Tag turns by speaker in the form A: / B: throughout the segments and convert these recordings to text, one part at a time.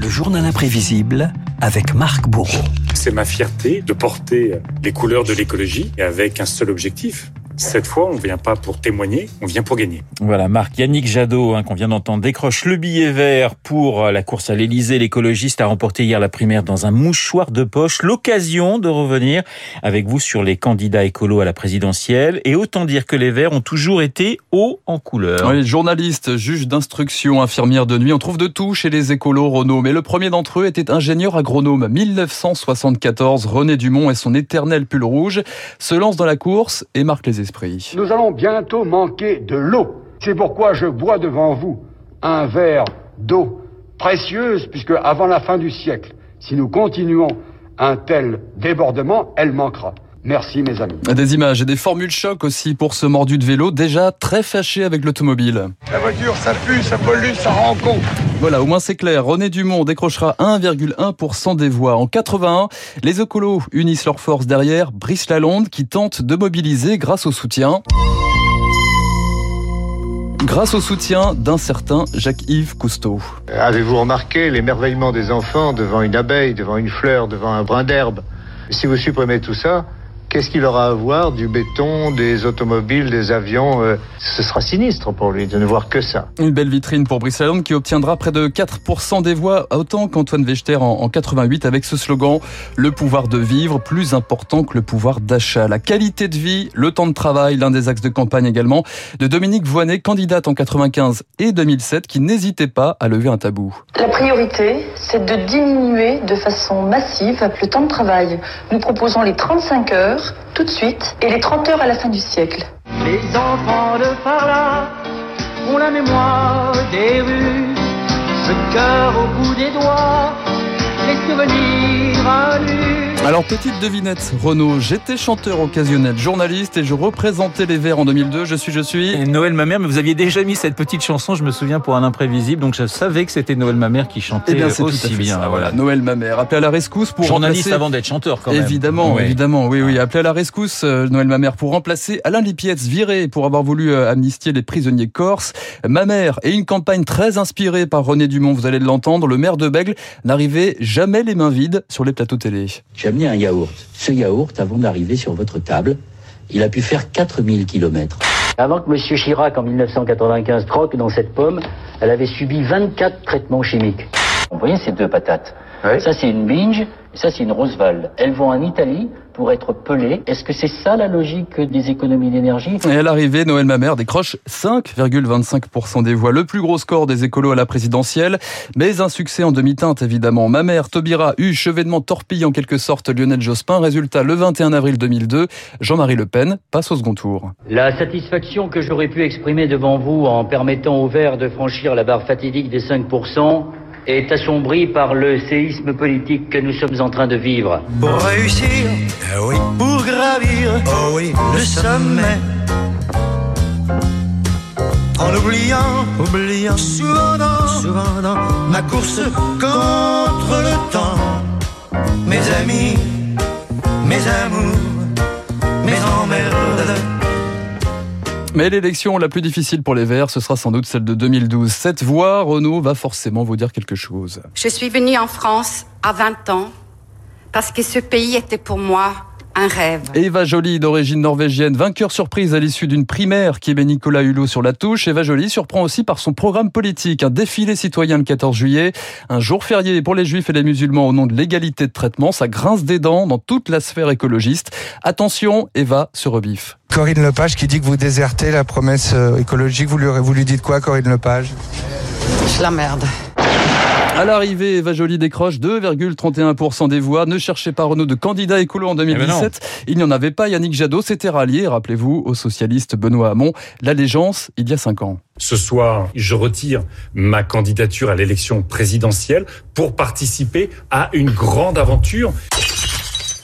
A: Le journal imprévisible avec Marc Bourreau.
B: C'est ma fierté de porter les couleurs de l'écologie avec un seul objectif, cette fois, on ne vient pas pour témoigner, on vient pour gagner.
C: Voilà, Marc Yannick Jadot, hein, qu'on vient d'entendre, décroche le billet vert pour euh, la course à l'Elysée. L'écologiste a remporté hier la primaire dans un mouchoir de poche. L'occasion de revenir avec vous sur les candidats écolos à la présidentielle. Et autant dire que les Verts ont toujours été hauts en couleur.
D: Oui, journaliste, juge d'instruction, infirmière de nuit, on trouve de tout chez les écolos, Renault. Mais le premier d'entre eux était ingénieur agronome. 1974, René Dumont et son éternel pull rouge se lancent dans la course et marquent les
E: nous allons bientôt manquer de l'eau. C'est pourquoi je bois devant vous un verre d'eau précieuse, puisque avant la fin du siècle, si nous continuons un tel débordement, elle manquera. Merci mes amis.
D: Des images et des formules choc aussi pour ce mordu de vélo déjà très fâché avec l'automobile.
E: La voiture, ça pue, ça pollue, ça rend compte.
D: Voilà, au moins c'est clair. René Dumont décrochera 1,1% des voix. En 81, les écolos unissent leurs forces derrière Brice Lalonde qui tente de mobiliser grâce au soutien grâce au soutien d'un certain Jacques-Yves Cousteau.
F: Avez-vous remarqué l'émerveillement des enfants devant une abeille, devant une fleur, devant un brin d'herbe? Si vous supprimez tout ça, Qu'est-ce qu'il aura à voir du béton, des automobiles, des avions euh, Ce sera sinistre pour lui de ne voir que ça.
D: Une belle vitrine pour Brice Lalonde qui obtiendra près de 4% des voix, autant qu'Antoine Wechter en, en 88 avec ce slogan « Le pouvoir de vivre, plus important que le pouvoir d'achat ». La qualité de vie, le temps de travail, l'un des axes de campagne également, de Dominique Voinet, candidate en 95 et 2007, qui n'hésitait pas à lever un tabou.
G: La priorité, c'est de diminuer de façon massive le temps de travail. Nous proposons les 35 heures tout de suite et les 30 heures à la fin du siècle.
H: Les enfants de par là ont la mémoire des rues, le cœur au bout des doigts, les souvenirs à.
D: Alors petite devinette, Renaud, j'étais chanteur occasionnel, journaliste et je représentais les Verts en 2002. Je suis, je suis.
C: Et Noël ma mère, mais vous aviez déjà mis cette petite chanson, je me souviens pour un imprévisible, donc je savais que c'était Noël ma mère qui chantait
D: eh bien,
C: aussi bien.
D: Ça, voilà, Noël ma mère, appelé à la rescousse pour
C: journaliste
D: remplacer...
C: avant d'être chanteur quand même.
D: Évidemment, ouais. évidemment, oui, oui, appelé à la rescousse, euh, Noël ma mère pour remplacer Alain Lipietz, viré pour avoir voulu euh, amnistier les prisonniers corses. Ma mère et une campagne très inspirée par René Dumont, vous allez l'entendre, le maire de Bègle n'arrivait jamais les mains vides sur les plateaux télé.
I: J'ai amené un yaourt ce yaourt, avant d'arriver sur votre table, il a pu faire 4000 kilomètres. Avant que M. Chirac, en 1995, croque dans cette pomme, elle avait subi 24 traitements chimiques. Vous voyez ces deux patates oui. Ça, c'est une binge, et ça, c'est une Roosevelt. Elles vont en Italie pour être pelées. Est-ce que c'est ça la logique des économies d'énergie?
D: Et à l'arrivée, Noël Mamère décroche 5,25% des voix. Le plus gros score des écolos à la présidentielle, mais un succès en demi-teinte, évidemment. Mamère, Taubira, eu chevènement torpille en quelque sorte Lionel Jospin. Résultat, le 21 avril 2002, Jean-Marie Le Pen passe au second tour.
I: La satisfaction que j'aurais pu exprimer devant vous en permettant aux Verts de franchir la barre fatidique des 5%, est assombri par le séisme politique que nous sommes en train de vivre.
H: Pour réussir, eh oui. pour gravir oh oui. le sommet, en oubliant, oubliant souvent dans, souvent dans ma course contre le temps, mes amis, mes amours, mes emmerdes.
D: Mais l'élection la plus difficile pour les Verts, ce sera sans doute celle de 2012. Cette voix, Renault, va forcément vous dire quelque chose.
J: Je suis venue en France à 20 ans parce que ce pays était pour moi un rêve.
D: Eva Joly, d'origine norvégienne, vainqueur surprise à l'issue d'une primaire qui met Nicolas Hulot sur la touche. Eva Joly surprend aussi par son programme politique, un défilé citoyen le 14 juillet, un jour férié pour les juifs et les musulmans au nom de l'égalité de traitement. Ça grince des dents dans toute la sphère écologiste. Attention, Eva se rebiffe.
K: Corinne Lepage qui dit que vous désertez la promesse écologique. Vous lui, vous lui dites quoi, Corinne Lepage?
J: Je la merde.
D: À l'arrivée, Eva Joly décroche 2,31% des voix. Ne cherchez pas Renault de candidat écolo en 2017. Eh il n'y en avait pas. Yannick Jadot s'était rallié, rappelez-vous, au socialiste Benoît Hamon. L'allégeance, il y a cinq ans.
B: Ce soir, je retire ma candidature à l'élection présidentielle pour participer à une grande aventure.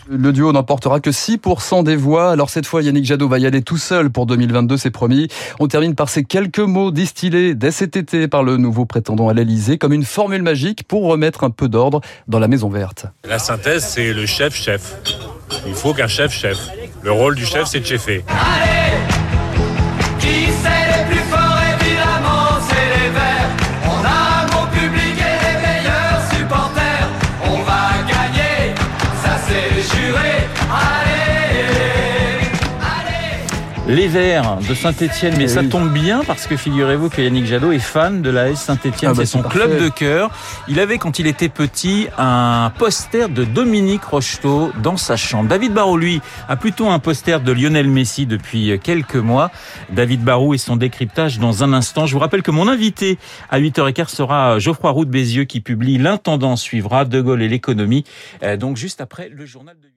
D: Le duo n'emportera que 6% des voix. Alors cette fois, Yannick Jadot va y aller tout seul pour 2022, c'est promis. On termine par ces quelques mots distillés dès cet été par le nouveau prétendant à l'Elysée comme une formule magique pour remettre un peu d'ordre dans la Maison Verte.
B: La synthèse, c'est le chef-chef. Il faut qu'un chef-chef. Le rôle du chef, c'est de chefer.
H: Allez c'est juré. Allez. Les Verts
C: de Saint-Etienne, mais
D: Eh
C: ça tombe bien parce que figurez-vous que Yannick Jadot est fan de la S Saint-Etienne.
D: Ah bah,
C: c'est son club de cœur. Il avait, quand il était petit, un poster de Dominique Rocheteau dans sa chambre. David Barrault, lui, a plutôt un poster de Lionel Messi depuis quelques mois. David Barrault et son décryptage dans un instant. Je vous rappelle que mon invité à 8h15 sera Geoffroy Roux de Bézieux qui publie L'intendant suivra, De Gaulle et l'économie. Euh, Donc juste après le journal de